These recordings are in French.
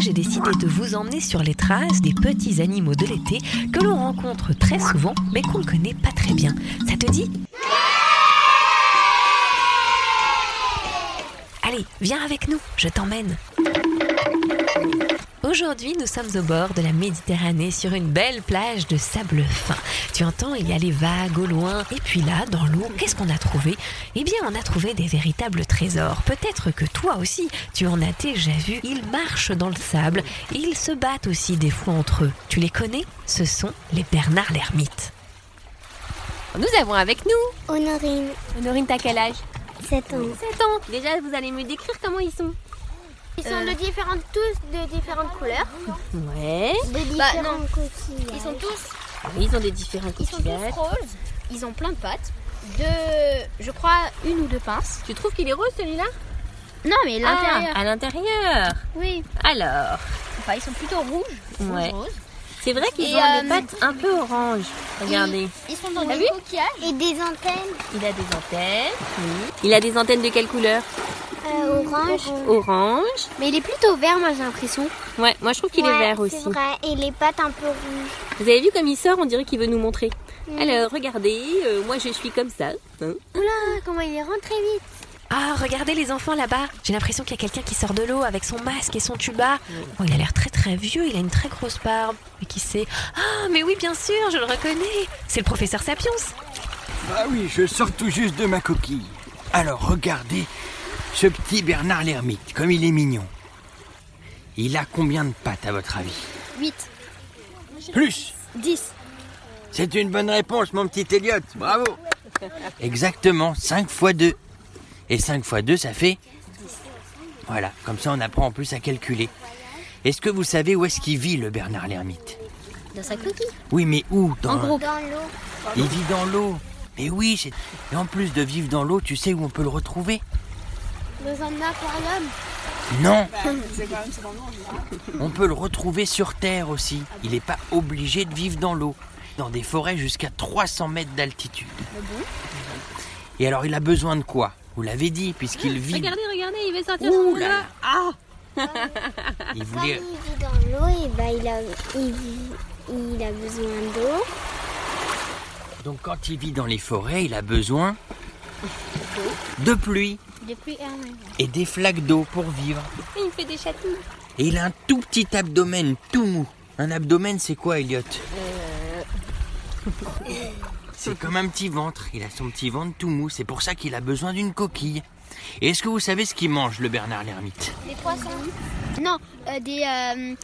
J'ai décidé de vous emmener sur les traces des petits animaux de l'été que l'on rencontre très souvent mais qu'on ne connaît pas très bien. Ça te dit? Allez, viens avec nous, je t'emmène. Aujourd'hui, nous sommes au bord de la Méditerranée sur une belle plage de sable fin. Tu entends, il y a les vagues au loin. Et puis là, dans l'eau, qu'est-ce qu'on a trouvé? Eh bien, on a trouvé des véritables trésors. Peut-être que toi aussi, tu en as déjà vu. Ils marchent dans le sable et ils se battent aussi des fois entre eux. Tu les connais? Ce sont les Bernard l'ermite. Nous avons avec nous Honorine, Honorine, t'as quel âge? 7 ans. 7 ans. Déjà, vous allez me décrire comment ils sont Ils sont de différentes, tous de différentes couleurs, Ouais. de Bah, différentes. Ils sont tous, Oui, ils ont des différents ils sont tous coquillages. roses. Ils ont plein de pattes. Deux, je crois, une ou deux pinces. Tu trouves qu'il est rose celui-là? Non, mais l'intérieur. Ah, à l'intérieur. Oui. Alors, Enfin, ils sont plutôt rouges. Ouais. Roses. c'est vrai qu'ils ont euh, des pattes un peu orange. Regardez. Ils sont dans des coquillages. Et des antennes Il a des antennes. Il a des antennes de quelle couleur? Euh, orange. Orange. Mais il est plutôt vert, moi j'ai l'impression. Ouais, moi je trouve qu'il est vert c'est aussi. vrai. Et les pattes un peu rouges. Vous avez vu comme il sort On dirait qu'il veut nous montrer. Alors, regardez, euh, moi je suis comme ça. hein. Oula, comment il est rentré vite. Ah, regardez les enfants là-bas. J'ai l'impression qu'il y a quelqu'un qui sort de l'eau avec son masque et son tuba. Oh, il a l'air très très vieux, il a une très grosse barbe. Mais qui c'est Ah, mais oui, bien sûr, je le reconnais. C'est le professeur Sapiens. Ah oui, je sors tout juste de ma coquille. Alors regardez ce petit Bernard l'ermite, comme il est mignon. Il a combien de pattes à votre avis 8, Plus 10. C'est une bonne réponse, mon petit Elliot. Bravo Exactement, 5 fois 2. Et 5 fois 2, ça fait Voilà, comme ça on apprend en plus à calculer. Est-ce que vous savez où est-ce qu'il vit, le Bernard l'ermite Dans sa coquille. Oui, mais où dans... groupe. Dans l'eau. Il vit dans l'eau. Mais oui, c'est... Et en plus de vivre dans l'eau, tu sais où on peut le retrouver Dans un aquarium. Non On peut le retrouver sur Terre aussi. Il n'est pas obligé de vivre dans l'eau. Dans des forêts jusqu'à 300 mètres d'altitude. Et alors, il a besoin de quoi? Vous l'avez dit, puisqu'il vit... Regardez, regardez, il veut sortir Ouh son là là. Ah Il Comme voulait... il vit dans l'eau, et bah, il, a, il, a besoin d'eau. Donc, quand il vit dans les forêts, il a besoin de pluie et des flaques d'eau pour vivre. Il fait des chatouilles. Et il a un tout petit abdomen tout mou. Un abdomen, c'est quoi, Elliot C'est comme un petit ventre. Il a son petit ventre tout mou. C'est pour ça qu'il a besoin d'une coquille. Et est-ce que vous savez ce qu'il mange, le Bernard l'ermite Des poissons Non, euh, des. euh,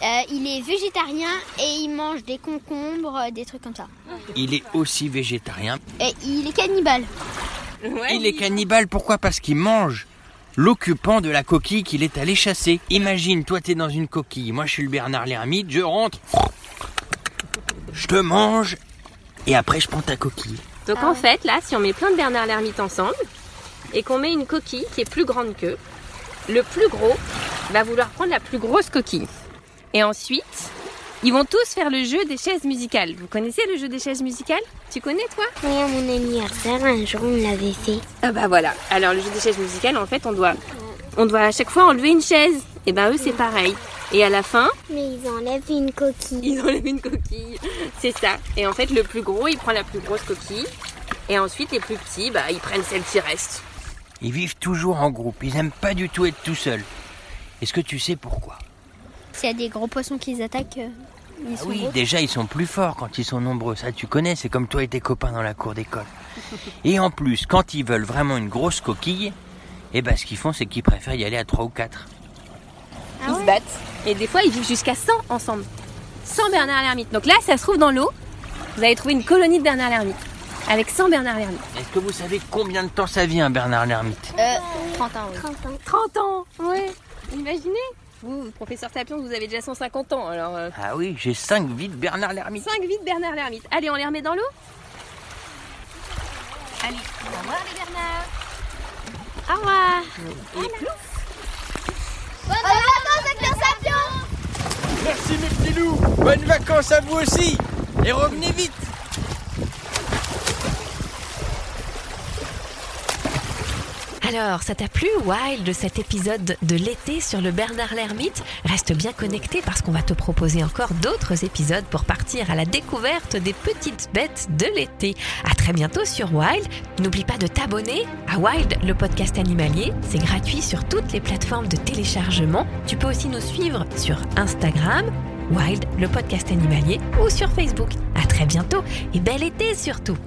euh, il est végétarien et il mange des concombres, euh, des trucs comme ça. Il est aussi végétarien. Et il est cannibale. Il est cannibale, pourquoi? Parce qu'il mange l'occupant de la coquille qu'il est allé chasser. Imagine, toi t'es dans une coquille, moi je suis le Bernard l'ermite, je rentre, je te mange, et après je prends ta coquille. Donc en fait, là, si on met plein de Bernard l'ermite ensemble et qu'on met une coquille qui est plus grande qu'eux, le plus gros va vouloir prendre la plus grosse coquille. Et ensuite, Ils vont tous faire le jeu des chaises musicales. Vous connaissez le jeu des chaises musicales? Tu connais toi? Oui, à mon anniversaire, un jour, on l'avait fait. Ah bah voilà. Alors le jeu des chaises musicales, en fait, on doit, on doit à chaque fois enlever une chaise. Et ben eux, c'est pareil. Et à la fin, Mais ils enlèvent une coquille. ils enlèvent une coquille. C'est ça. Et en fait, le plus gros, il prend la plus grosse coquille. Et ensuite, les plus petits, bah, ils prennent celle qui reste. Ils vivent toujours en groupe, ils aiment pas du tout être tout seuls. Est-ce que tu sais pourquoi? S'il y a des gros poissons qui les attaquent, euh, ils Ah sont oui, gros. déjà ils sont plus forts quand ils sont nombreux, ça tu connais, c'est comme toi et tes copains dans la cour d'école. Et en plus, quand ils veulent vraiment une grosse coquille, eh ben ce qu'ils font c'est qu'ils préfèrent y aller à 3 ou 4. ils se battent. Et des fois, ils vivent jusqu'à 100 ensemble. 100 Bernard l'ermite. Donc là, ça se trouve dans l'eau. Vous allez trouver une colonie de Bernard l'ermite. Avec 100 Bernard l'ermite. Est-ce que vous savez combien de temps ça vit un Bernard l'ermite? Euh, 30 ans, oui. 30 ans. 30 ans Ouais. Imaginez Vous, professeur Tapion, vous avez déjà 150 ans. Alors, euh, Ah oui, j'ai 5 vies de Bernard l'ermite. 5 vies de Bernard l'ermite. Allez, on les remet dans l'eau Allez, au revoir les Bernard. Au revoir. Et plouf Merci mes petits loups Bonnes vacances à vous aussi Et revenez vite Alors, ça t'a plu, Wild, cet épisode de l'été sur le Bernard l'ermite? Reste bien connecté parce qu'on va te proposer encore d'autres épisodes pour partir à la découverte des petites bêtes de l'été. À très bientôt sur Wild. N'oublie pas de t'abonner à Wild, le podcast animalier. C'est gratuit sur toutes les plateformes de téléchargement. Tu peux aussi nous suivre sur Instagram, Wild, le podcast animalier, ou sur Facebook. À très bientôt et bel été surtout